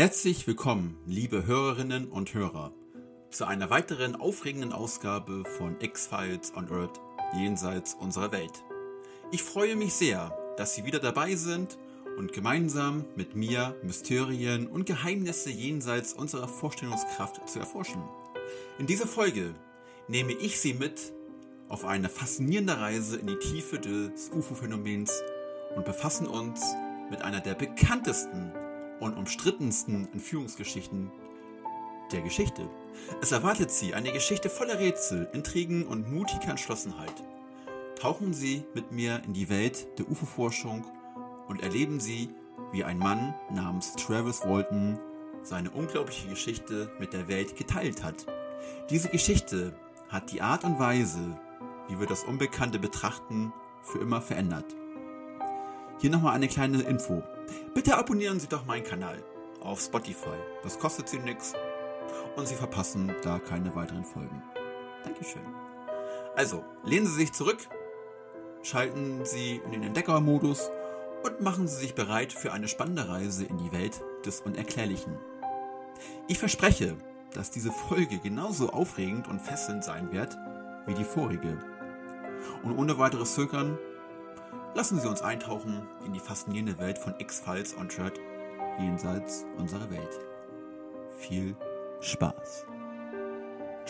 Herzlich willkommen, liebe Hörerinnen und Hörer, zu einer weiteren aufregenden Ausgabe von X-Files on Earth jenseits unserer Welt. Ich freue mich sehr, dass Sie wieder dabei sind und gemeinsam mit mir Mysterien und Geheimnisse jenseits unserer Vorstellungskraft zu erforschen. In dieser Folge nehme ich Sie mit auf eine faszinierende Reise in die Tiefe des UFO-Phänomens und befassen uns mit einer der bekanntesten und umstrittensten Entführungsgeschichten der Geschichte. Es erwartet Sie eine Geschichte voller Rätsel, Intrigen und mutiger Entschlossenheit. Tauchen Sie mit mir in die Welt der UFO-Forschung und erleben Sie, wie ein Mann namens Travis Walton seine unglaubliche Geschichte mit der Welt geteilt hat. Diese Geschichte hat die Art und Weise, wie wir das Unbekannte betrachten, für immer verändert. Hier nochmal eine kleine Info. Bitte abonnieren Sie doch meinen Kanal auf Spotify. Das kostet Sie nichts und Sie verpassen da keine weiteren Folgen. Dankeschön. Also, lehnen Sie sich zurück, schalten Sie in den Entdeckermodus und machen Sie sich bereit für eine spannende Reise in die Welt des Unerklärlichen. Ich verspreche, dass diese Folge genauso aufregend und fesselnd sein wird wie die vorige. Und ohne weiteres Zögern Lassen Sie uns eintauchen in die faszinierende Welt von X-Files on Thread jenseits unserer Welt. Viel Spaß!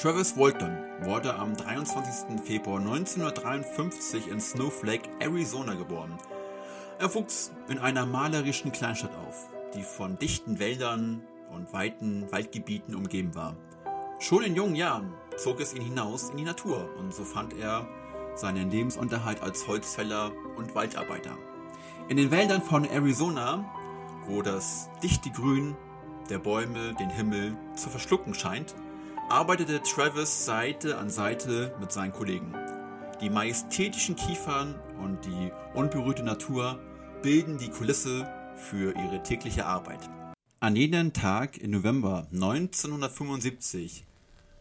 Travis Walton wurde am 23. Februar 1953 in Snowflake, Arizona geboren. Er wuchs in einer malerischen Kleinstadt auf, die von dichten Wäldern und weiten Waldgebieten umgeben war. Schon in jungen Jahren zog es ihn hinaus in die Natur und so fand er seinen Lebensunterhalt als Holzfäller und Waldarbeiter. In den Wäldern von Arizona, wo das dichte Grün der Bäume den Himmel zu verschlucken scheint, arbeitete Travis Seite an Seite mit seinen Kollegen. Die majestätischen Kiefern und die unberührte Natur bilden die Kulisse für ihre tägliche Arbeit. An jenem Tag im November 1975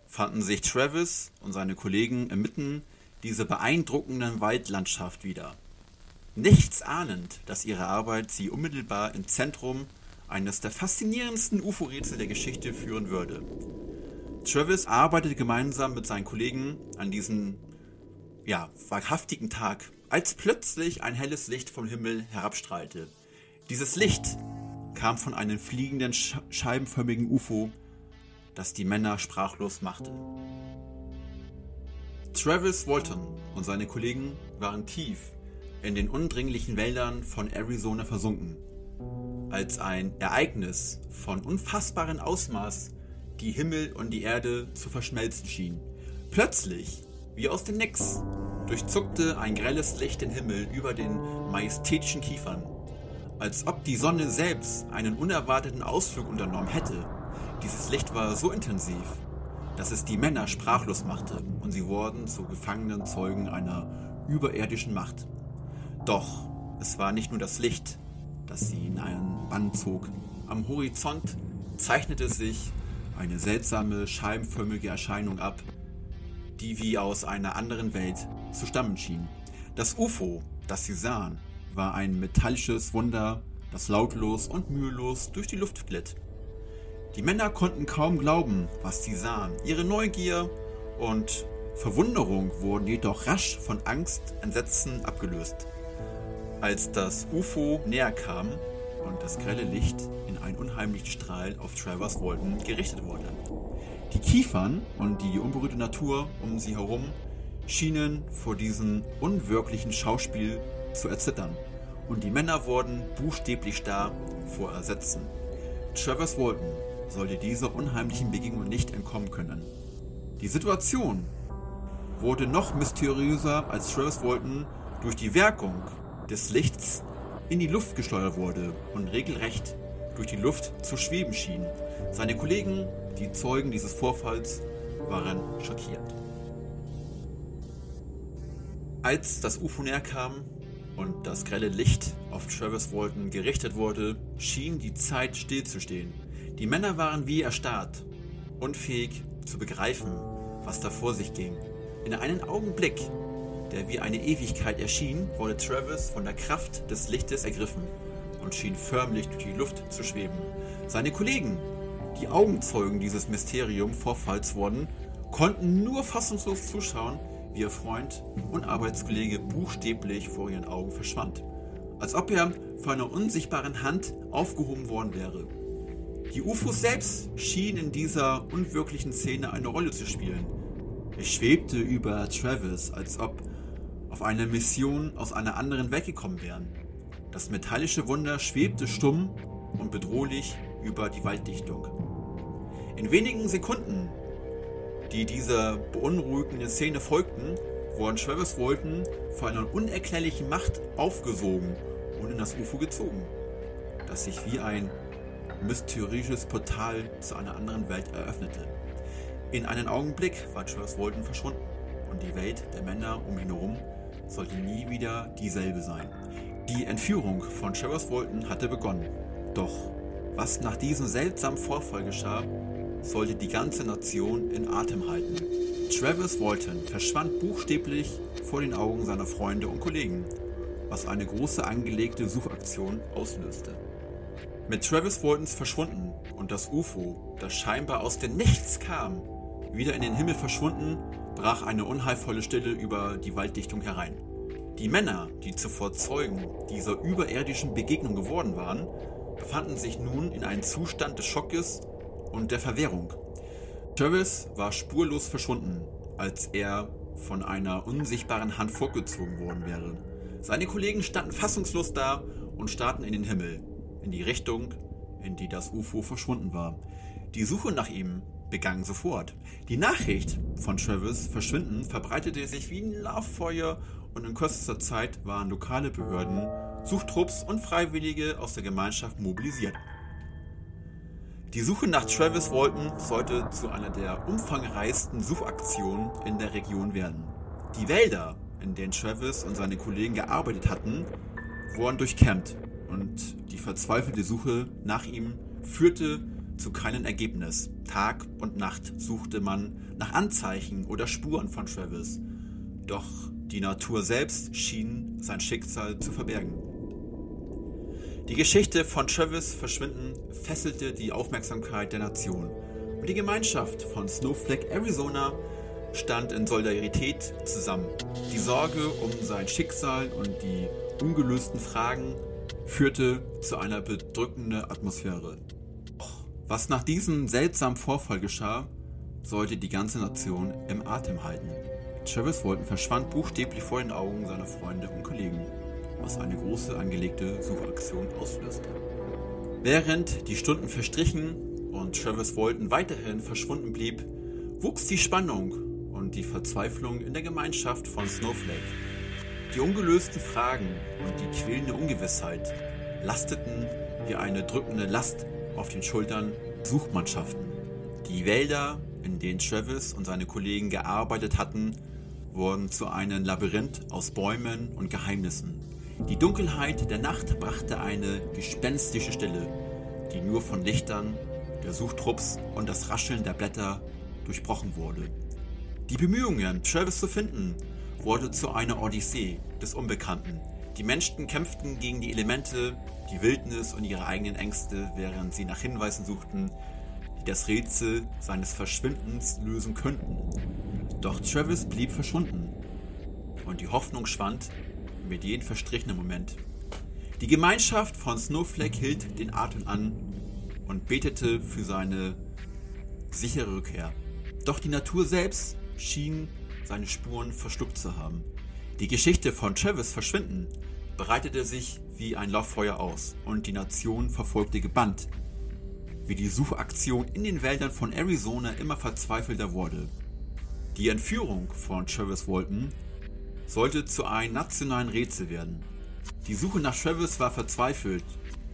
fanden sich Travis und seine Kollegen inmitten dieser beeindruckenden Waldlandschaft wieder. Nichts ahnend, dass ihre Arbeit sie unmittelbar ins Zentrum eines der faszinierendsten UFO-Rätsel der Geschichte führen würde. Travis arbeitete gemeinsam mit seinen Kollegen an diesem, ja, wahrhaftigen Tag, als plötzlich ein helles Licht vom Himmel herabstrahlte. Dieses Licht kam von einem fliegenden, scheibenförmigen UFO, das die Männer sprachlos machte. Travis Walton und seine Kollegen waren tief in den undringlichen Wäldern von Arizona versunken, als ein Ereignis von unfassbarem Ausmaß die Himmel und die Erde zu verschmelzen schien. Plötzlich, wie aus dem Nix, durchzuckte ein grelles Licht den Himmel über den majestätischen Kiefern, als ob die Sonne selbst einen unerwarteten Ausflug unternommen hätte. Dieses Licht war so intensiv, dass es die Männer sprachlos machte und sie wurden zu gefangenen Zeugen einer überirdischen Macht. Doch es war nicht nur das Licht, das sie in einen Bann zog. Am Horizont zeichnete sich eine seltsame, scheibenförmige Erscheinung ab, die wie aus einer anderen Welt zu stammen schien. Das UFO, das sie sahen, war ein metallisches Wunder, das lautlos und mühelos durch die Luft glitt. Die Männer konnten kaum glauben, was sie sahen. Ihre Neugier und Verwunderung wurden jedoch rasch von Angst, Entsetzen abgelöst. Als das UFO näher kam und das grelle Licht in einen unheimlichen Strahl auf Travers Walton gerichtet wurde. Die Kiefern und die unberührte Natur um sie herum schienen vor diesem unwirklichen Schauspiel zu erzittern und die Männer wurden buchstäblich starr vor Ersetzen. Travers Walton sollte dieser unheimlichen Begegnung nicht entkommen können. Die Situation wurde noch mysteriöser, als Travis Walton durch die Wirkung des Lichts in die Luft geschleudert wurde und regelrecht durch die Luft zu schweben schien. Seine Kollegen, die Zeugen dieses Vorfalls, waren schockiert. Als das UFO näher kam und das grelle Licht auf Travis Walton gerichtet wurde, schien die Zeit stillzustehen. Die Männer waren wie erstarrt, unfähig zu begreifen, was da vor sich ging. In einem Augenblick, der wie eine Ewigkeit erschien, wurde Travis von der Kraft des Lichtes ergriffen und schien förmlich durch die Luft zu schweben. Seine Kollegen, die Augenzeugen dieses Mysterium-Vorfalls wurden, konnten nur fassungslos zuschauen, wie ihr Freund und Arbeitskollege buchstäblich vor ihren Augen verschwand, als ob er von einer unsichtbaren Hand aufgehoben worden wäre. Die UFOs selbst schienen in dieser unwirklichen Szene eine Rolle zu spielen. Es schwebte über Travis, als ob auf eine Mission aus einer anderen Welt gekommen wären. Das metallische Wunder schwebte stumm und bedrohlich über die Walddichtung. In wenigen Sekunden die dieser beunruhigenden Szene folgten, wurden Travis Walton von einer unerklärlichen Macht aufgesogen und in das UFO gezogen, das sich wie ein mysteriöses Portal zu einer anderen Welt eröffnete. In einem Augenblick war Travis Walton verschwunden und die Welt der Männer um ihn herum sollte nie wieder dieselbe sein. Die Entführung von Travis Walton hatte begonnen. Doch was nach diesem seltsamen Vorfall geschah, sollte die ganze Nation in Atem halten. Travis Walton verschwand buchstäblich vor den Augen seiner Freunde und Kollegen, was eine große angelegte Suchaktion auslöste. Mit Travis Waltons Verschwunden und das UFO, das scheinbar aus dem Nichts kam, wieder in den Himmel verschwunden, brach eine unheilvolle Stille über die Walddichtung herein. Die Männer, die zuvor Zeugen dieser überirdischen Begegnung geworden waren, befanden sich nun in einem Zustand des Schockes und der Verwirrung. Travis war spurlos verschwunden, als er von einer unsichtbaren Hand vorgezogen worden wäre. Seine Kollegen standen fassungslos da und starrten in den Himmel, in die Richtung, in die das UFO verschwunden war. Die Suche nach ihm begann sofort. Die Nachricht von Travis Verschwinden verbreitete sich wie ein Lauffeuer und in kürzester Zeit waren lokale Behörden, Suchtrupps und Freiwillige aus der Gemeinschaft mobilisiert. Die Suche nach Travis Walton sollte zu einer der umfangreichsten Suchaktionen in der Region werden. Die Wälder, in denen Travis und seine Kollegen gearbeitet hatten, wurden durchkämmt und die verzweifelte Suche nach ihm führte zu keinem Ergebnis. Tag und Nacht suchte man nach Anzeichen oder Spuren von Travis. Doch die Natur selbst schien sein Schicksal zu verbergen. Die Geschichte von Travis Verschwinden fesselte die Aufmerksamkeit der Nation und die Gemeinschaft von Snowflake Arizona stand in Solidarität zusammen. Die Sorge um sein Schicksal und die ungelösten Fragen führte zu einer bedrückenden Atmosphäre. Was nach diesem seltsamen Vorfall geschah, sollte die ganze Nation im Atem halten. Travis Walton verschwand buchstäblich vor den Augen seiner Freunde und Kollegen was eine große angelegte Suchaktion auslöste. Während die Stunden verstrichen und Travis Walton weiterhin verschwunden blieb, wuchs die Spannung und die Verzweiflung in der Gemeinschaft von Snowflake. Die ungelösten Fragen und die quälende Ungewissheit lasteten wie eine drückende Last auf den Schultern Suchmannschaften. Die Wälder, in denen Travis und seine Kollegen gearbeitet hatten, wurden zu einem Labyrinth aus Bäumen und Geheimnissen. Die Dunkelheit der Nacht brachte eine gespenstische Stille, die nur von Lichtern der Suchtrupps und das Rascheln der Blätter durchbrochen wurde. Die Bemühungen, Travis zu finden, wurde zu einer Odyssee des Unbekannten. Die Menschen kämpften gegen die Elemente, die Wildnis und ihre eigenen Ängste, während sie nach Hinweisen suchten, die das Rätsel seines Verschwindens lösen könnten. Doch Travis blieb verschwunden und die Hoffnung schwand, mit jedem verstrichenen Moment. Die Gemeinschaft von Snowflake hielt den Atem an und betete für seine sichere Rückkehr. Doch die Natur selbst schien seine Spuren verschluckt zu haben. Die Geschichte von Travis Verschwinden breitete sich wie ein Lauffeuer aus und die Nation verfolgte gebannt, wie die Suchaktion in den Wäldern von Arizona immer verzweifelter wurde. Die Entführung von Travis Walton sollte zu einem nationalen Rätsel werden. Die Suche nach Travis war verzweifelt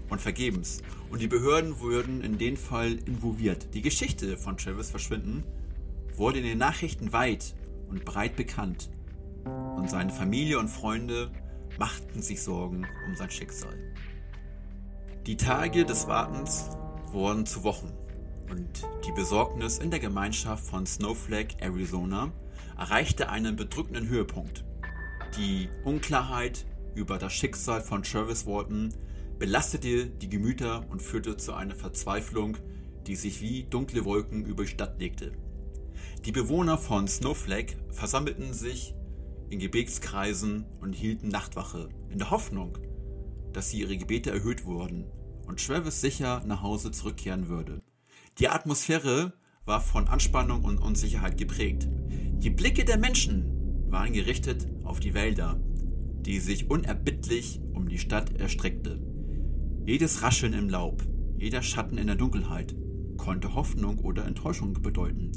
und vergebens und die Behörden wurden in den Fall involviert. Die Geschichte von Travis Verschwinden wurde in den Nachrichten weit und breit bekannt und seine Familie und Freunde machten sich Sorgen um sein Schicksal. Die Tage des Wartens wurden zu Wochen und die Besorgnis in der Gemeinschaft von Snowflake, Arizona erreichte einen bedrückenden Höhepunkt. Die Unklarheit über das Schicksal von Travis Walton belastete die Gemüter und führte zu einer Verzweiflung, die sich wie dunkle Wolken über die Stadt legte. Die Bewohner von Snowflake versammelten sich in Gebetskreisen und hielten Nachtwache, in der Hoffnung, dass sie ihre Gebete erhöht wurden und Travis sicher nach Hause zurückkehren würde. Die Atmosphäre war von Anspannung und Unsicherheit geprägt. Die Blicke der Menschen waren gerichtet auf die Wälder, die sich unerbittlich um die Stadt erstreckte. Jedes Rascheln im Laub, jeder Schatten in der Dunkelheit konnte Hoffnung oder Enttäuschung bedeuten.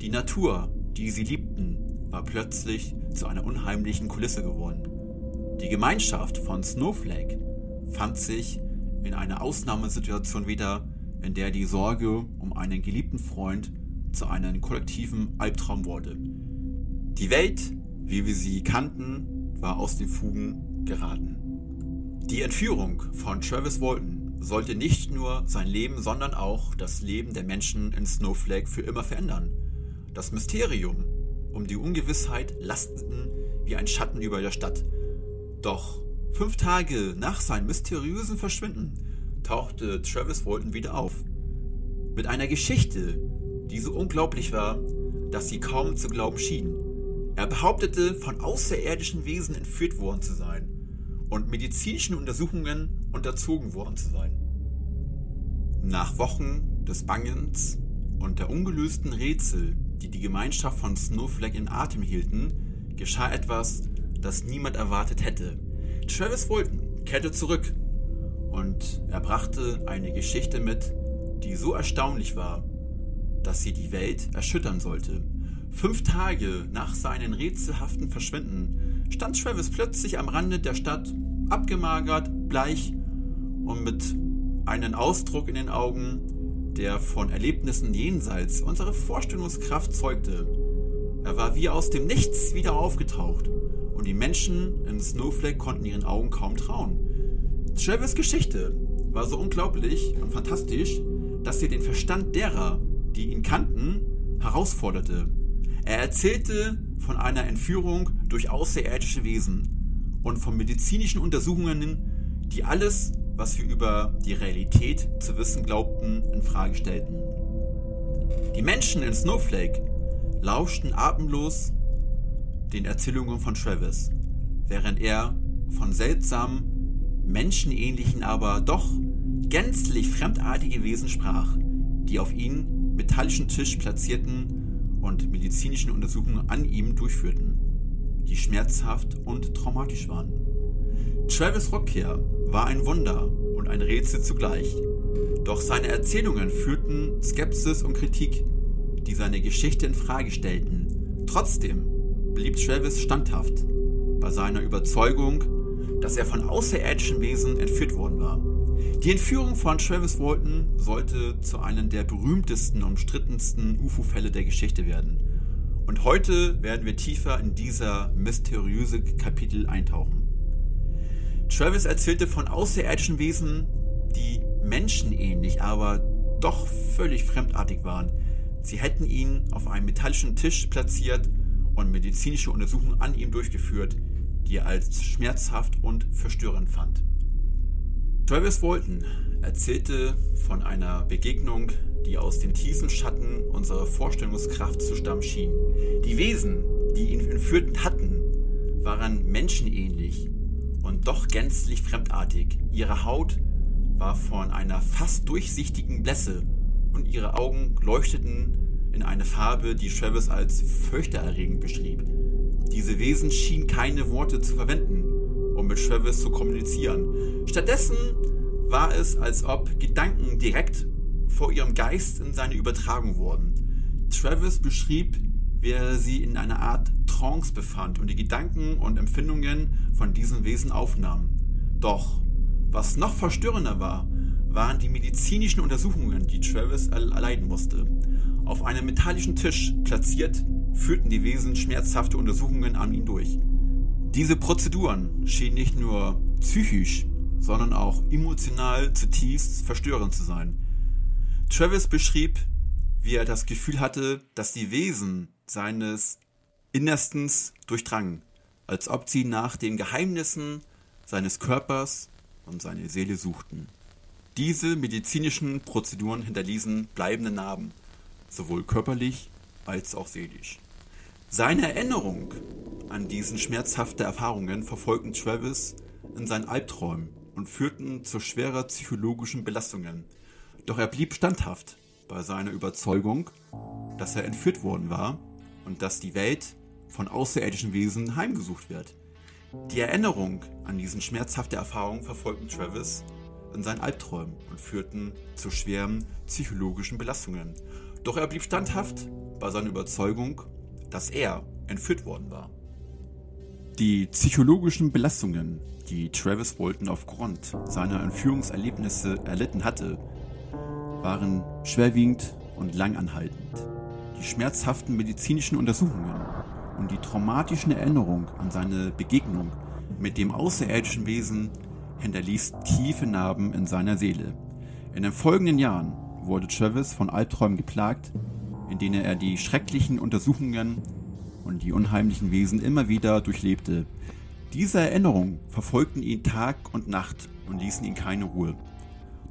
Die Natur, die sie liebten, war plötzlich zu einer unheimlichen Kulisse geworden. Die Gemeinschaft von Snowflake fand sich in einer Ausnahmesituation wieder, in der die Sorge um einen geliebten Freund zu einem kollektiven Albtraum wurde. Die Welt, wie wir sie kannten, war aus den Fugen geraten. Die Entführung von Travis Walton sollte nicht nur sein Leben, sondern auch das Leben der Menschen in Snowflake für immer verändern. Das Mysterium um die Ungewissheit lasteten wie ein Schatten über der Stadt. Doch fünf Tage nach seinem mysteriösen Verschwinden tauchte Travis Walton wieder auf. Mit einer Geschichte, die so unglaublich war, dass sie kaum zu glauben schien. Er behauptete, von außerirdischen Wesen entführt worden zu sein und medizinischen Untersuchungen unterzogen worden zu sein. Nach Wochen des Bangens und der ungelösten Rätsel, die die Gemeinschaft von Snowflake in Atem hielten, geschah etwas, das niemand erwartet hätte. Travis Walton kehrte zurück und er brachte eine Geschichte mit, die so erstaunlich war, dass sie die Welt erschüttern sollte. Fünf Tage nach seinem rätselhaften Verschwinden stand Travis plötzlich am Rande der Stadt, abgemagert, bleich und mit einem Ausdruck in den Augen, der von Erlebnissen jenseits unserer Vorstellungskraft zeugte. Er war wie aus dem Nichts wieder aufgetaucht und die Menschen in Snowflake konnten ihren Augen kaum trauen. Travis Geschichte war so unglaublich und fantastisch, dass sie den Verstand derer, die ihn kannten, herausforderte. Er erzählte von einer Entführung durch außerirdische Wesen und von medizinischen Untersuchungen, die alles, was wir über die Realität zu wissen glaubten, in Frage stellten. Die Menschen in Snowflake lauschten atemlos den Erzählungen von Travis, während er von seltsamen, menschenähnlichen, aber doch gänzlich fremdartige Wesen sprach, die auf ihn metallischen Tisch platzierten und medizinischen Untersuchungen an ihm durchführten, die schmerzhaft und traumatisch waren. Travis Rückkehr war ein Wunder und ein Rätsel zugleich. Doch seine Erzählungen führten Skepsis und Kritik, die seine Geschichte in Frage stellten. Trotzdem blieb Travis standhaft bei seiner Überzeugung, dass er von außerirdischen Wesen entführt worden war. Die Entführung von Travis Walton sollte zu einem der berühmtesten und umstrittensten UFO-Fälle der Geschichte werden. Und heute werden wir tiefer in dieser mysteriöse Kapitel eintauchen. Travis erzählte von außerirdischen Wesen, die menschenähnlich, aber doch völlig fremdartig waren. Sie hätten ihn auf einem metallischen Tisch platziert und medizinische Untersuchungen an ihm durchgeführt, die er als schmerzhaft und verstörend fand. Travis Walton erzählte von einer Begegnung, die aus den tiefen Schatten unserer Vorstellungskraft zu stammen schien. Die Wesen, die ihn entführt hatten, waren menschenähnlich und doch gänzlich fremdartig. Ihre Haut war von einer fast durchsichtigen Blässe und ihre Augen leuchteten in eine Farbe, die Travis als fürchtererregend beschrieb. Diese Wesen schienen keine Worte zu verwenden, um mit Travis zu kommunizieren. Stattdessen war es, als ob Gedanken direkt vor ihrem Geist in seine Übertragung wurden. Travis beschrieb, wie er sie in einer Art Trance befand und die Gedanken und Empfindungen von diesen Wesen aufnahm. Doch, was noch verstörender war, waren die medizinischen Untersuchungen, die Travis erleiden musste. Auf einem metallischen Tisch platziert, führten die Wesen schmerzhafte Untersuchungen an ihn durch. Diese Prozeduren schienen nicht nur psychisch, sondern auch emotional zutiefst verstörend zu sein. Travis beschrieb, wie er das Gefühl hatte, dass die Wesen seines Innerstens durchdrangen, als ob sie nach den Geheimnissen seines Körpers und seine Seele suchten. Diese medizinischen Prozeduren hinterließen bleibende Narben, sowohl körperlich als auch seelisch. Seine Erinnerung an diesen schmerzhaften Erfahrungen verfolgten Travis in seinen Albträumen und führten zu schwerer psychologischen Belastungen. Doch er blieb standhaft bei seiner Überzeugung, dass er entführt worden war und dass die Welt von außerirdischen Wesen heimgesucht wird. Die Erinnerung an diesen schmerzhafte Erfahrung verfolgten Travis in seinen Albträumen und führten zu schweren psychologischen Belastungen. Doch er blieb standhaft bei seiner Überzeugung, dass er entführt worden war. Die psychologischen Belastungen, die Travis Bolton aufgrund seiner Entführungserlebnisse erlitten hatte, waren schwerwiegend und langanhaltend. Die schmerzhaften medizinischen Untersuchungen und die traumatischen Erinnerungen an seine Begegnung mit dem außerirdischen Wesen hinterließ tiefe Narben in seiner Seele. In den folgenden Jahren wurde Travis von Albträumen geplagt, in denen er die schrecklichen Untersuchungen und die unheimlichen Wesen immer wieder durchlebte. Diese Erinnerungen verfolgten ihn Tag und Nacht und ließen ihn keine Ruhe.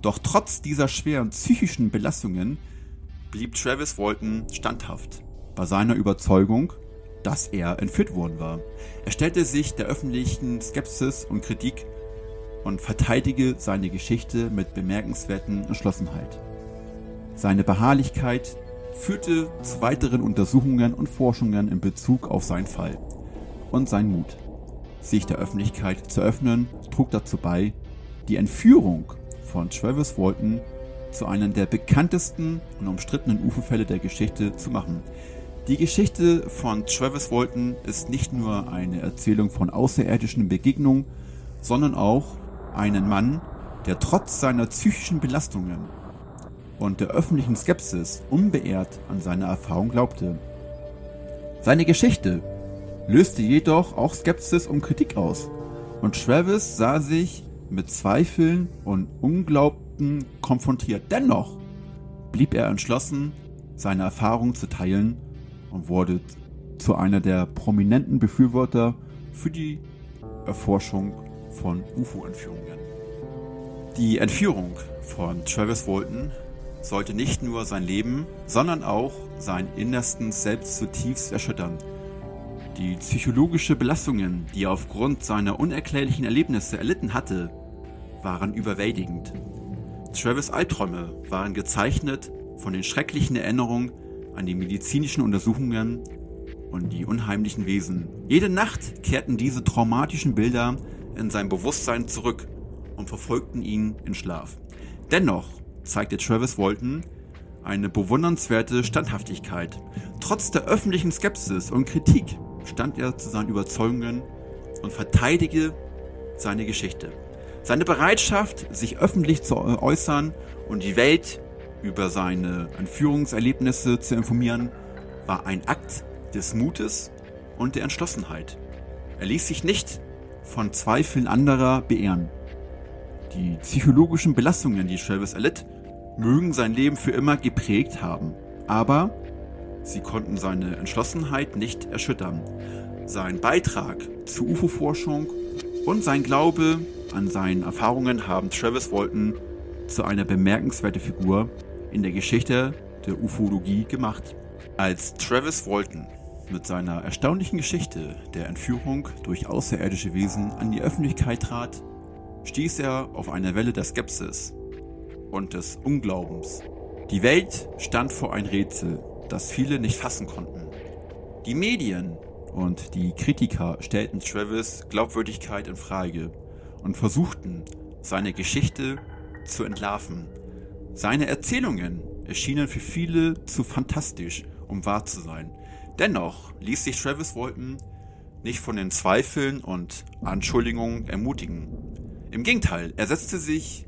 Doch trotz dieser schweren psychischen Belastungen blieb Travis Walton standhaft bei seiner Überzeugung, dass er entführt worden war. Er stellte sich der öffentlichen Skepsis und Kritik und verteidige seine Geschichte mit bemerkenswerten Entschlossenheit. Seine Beharrlichkeit führte zu weiteren Untersuchungen und Forschungen in Bezug auf seinen Fall. Und sein Mut, sich der Öffentlichkeit zu öffnen, trug dazu bei, die Entführung von Travis Walton zu einem der bekanntesten und umstrittenen UFO-Fälle der Geschichte zu machen. Die Geschichte von Travis Walton ist nicht nur eine Erzählung von außerirdischen Begegnungen, sondern auch einen Mann, der trotz seiner psychischen Belastungen und der öffentlichen Skepsis unbeehrt an seine Erfahrung glaubte. Seine Geschichte löste jedoch auch Skepsis und Kritik aus, und Travis sah sich mit Zweifeln und Unglaubten konfrontiert. Dennoch blieb er entschlossen, seine Erfahrung zu teilen und wurde zu einer der prominenten Befürworter für die Erforschung von UFO-Entführungen. Die Entführung von Travis Walton sollte nicht nur sein Leben, sondern auch sein Innersten selbst zutiefst erschüttern. Die psychologische Belastungen, die er aufgrund seiner unerklärlichen Erlebnisse erlitten hatte, waren überwältigend. Travis Albträume waren gezeichnet von den schrecklichen Erinnerungen an die medizinischen Untersuchungen und die unheimlichen Wesen. Jede Nacht kehrten diese traumatischen Bilder in sein Bewusstsein zurück und verfolgten ihn in Schlaf. Dennoch zeigte Travis Walton eine bewundernswerte Standhaftigkeit. Trotz der öffentlichen Skepsis und Kritik stand er zu seinen Überzeugungen und verteidigte seine Geschichte. Seine Bereitschaft, sich öffentlich zu äußern und die Welt über seine Entführungserlebnisse zu informieren, war ein Akt des Mutes und der Entschlossenheit. Er ließ sich nicht von Zweifeln anderer beehren. Die psychologischen Belastungen, die Travis erlitt, mögen sein Leben für immer geprägt haben, aber sie konnten seine Entschlossenheit nicht erschüttern. Sein Beitrag zur UFO-Forschung und sein Glaube an seine Erfahrungen haben Travis Walton zu einer bemerkenswerten Figur in der Geschichte der Ufologie gemacht. Als Travis Walton mit seiner erstaunlichen Geschichte der Entführung durch außerirdische Wesen an die Öffentlichkeit trat, stieß er auf eine Welle der Skepsis und des Unglaubens. Die Welt stand vor ein Rätsel, das viele nicht fassen konnten. Die Medien und die Kritiker stellten Travis Glaubwürdigkeit in Frage und versuchten, seine Geschichte zu entlarven. Seine Erzählungen erschienen für viele zu fantastisch, um wahr zu sein. Dennoch ließ sich Travis Walton nicht von den Zweifeln und Anschuldigungen ermutigen. Im Gegenteil, er setzte sich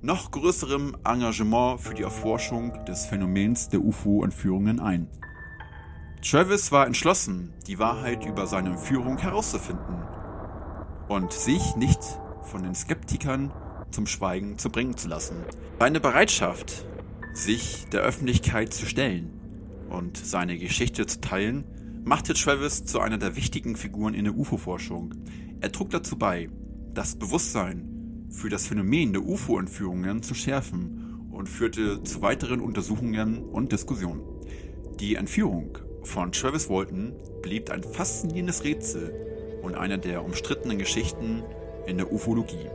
noch größerem Engagement für die Erforschung des Phänomens der UFO-Entführungen ein. Travis war entschlossen, die Wahrheit über seine Entführung herauszufinden und sich nicht von den Skeptikern zum Schweigen zu bringen zu lassen. Seine Bereitschaft, sich der Öffentlichkeit zu stellen und seine Geschichte zu teilen, machte Travis zu einer der wichtigen Figuren in der UFO-Forschung. Er trug dazu bei, das Bewusstsein für das Phänomen der UFO-Entführungen zu schärfen und führte zu weiteren Untersuchungen und Diskussionen. Die Entführung von Travis Walton blieb ein faszinierendes Rätsel und eine der umstrittenen Geschichten in der Ufologie.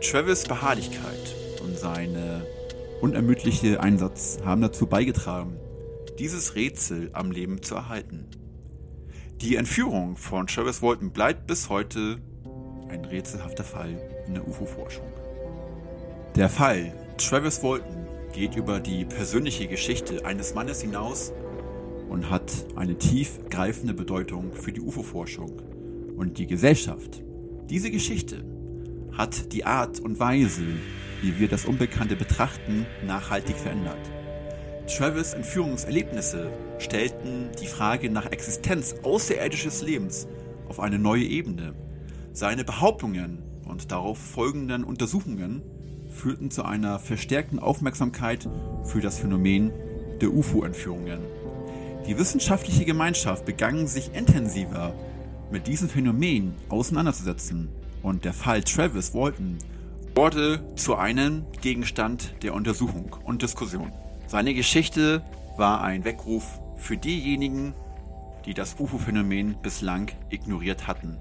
Travis Beharrlichkeit und seine unermüdliche Einsatz haben dazu beigetragen, dieses Rätsel am Leben zu erhalten. Die Entführung von Travis Walton bleibt bis heute ein rätselhafter Fall in der UFO-Forschung. Der Fall Travis Walton geht über die persönliche Geschichte eines Mannes hinaus und hat eine tiefgreifende Bedeutung für die UFO-Forschung und die Gesellschaft. Diese Geschichte hat die Art und Weise, wie wir das Unbekannte betrachten, nachhaltig verändert. Travis Entführungserlebnisse stellten die Frage nach Existenz außerirdisches Lebens auf eine neue Ebene. Seine Behauptungen und darauf folgenden Untersuchungen führten zu einer verstärkten Aufmerksamkeit für das Phänomen der UFO-Entführungen. Die wissenschaftliche Gemeinschaft begann sich intensiver mit diesem Phänomen auseinanderzusetzen und der Fall Travis Walton wurde zu einem Gegenstand der Untersuchung und Diskussion. Seine Geschichte war ein Weckruf für diejenigen, die das UFO-Phänomen bislang ignoriert hatten.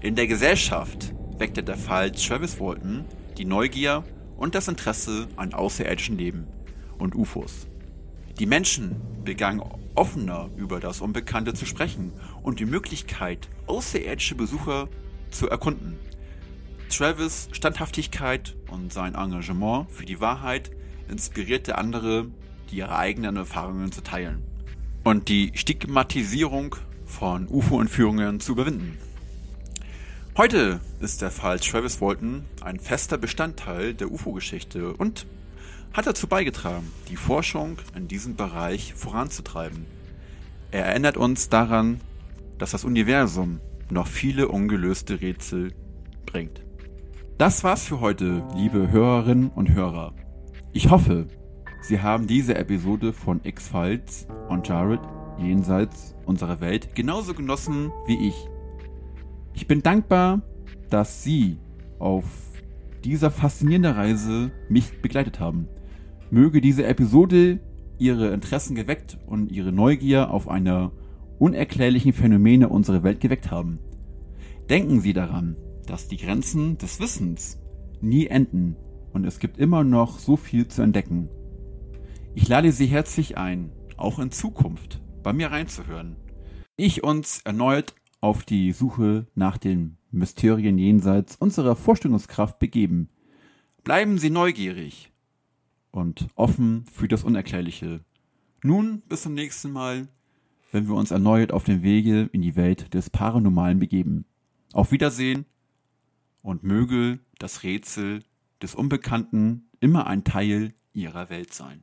In der Gesellschaft weckte der Fall Travis Walton die Neugier und das Interesse an außerirdischen Leben und UFOs. Die Menschen begannen offener über das Unbekannte zu sprechen und die Möglichkeit, außerirdische Besucher zu erkunden. Travis Standhaftigkeit und sein Engagement für die Wahrheit inspirierte andere, die ihre eigenen Erfahrungen zu teilen und die Stigmatisierung von UFO-Entführungen zu überwinden. Heute ist der Fall Travis Walton ein fester Bestandteil der UFO-Geschichte und hat dazu beigetragen, die Forschung in diesem Bereich voranzutreiben. Er erinnert uns daran, dass das Universum noch viele ungelöste Rätsel bringt. Das war's für heute, liebe Hörerinnen und Hörer. Ich hoffe, Sie haben diese Episode von X-Files und Jared jenseits unserer Welt genauso genossen wie ich. Ich bin dankbar, dass Sie auf dieser faszinierenden Reise mich begleitet haben. Möge diese Episode Ihre Interessen geweckt und Ihre Neugier auf eine unerklärlichen Phänomene unserer Welt geweckt haben. Denken Sie daran, dass die Grenzen des Wissens nie enden und es gibt immer noch so viel zu entdecken. Ich lade Sie herzlich ein, auch in Zukunft bei mir reinzuhören. Ich uns erneut auf die Suche nach den Mysterien jenseits unserer Vorstellungskraft begeben. Bleiben Sie neugierig und offen für das Unerklärliche. Nun bis zum nächsten Mal wenn wir uns erneut auf den Wege in die Welt des Paranormalen begeben. Auf Wiedersehen und möge das Rätsel des Unbekannten immer ein Teil Ihrer Welt sein.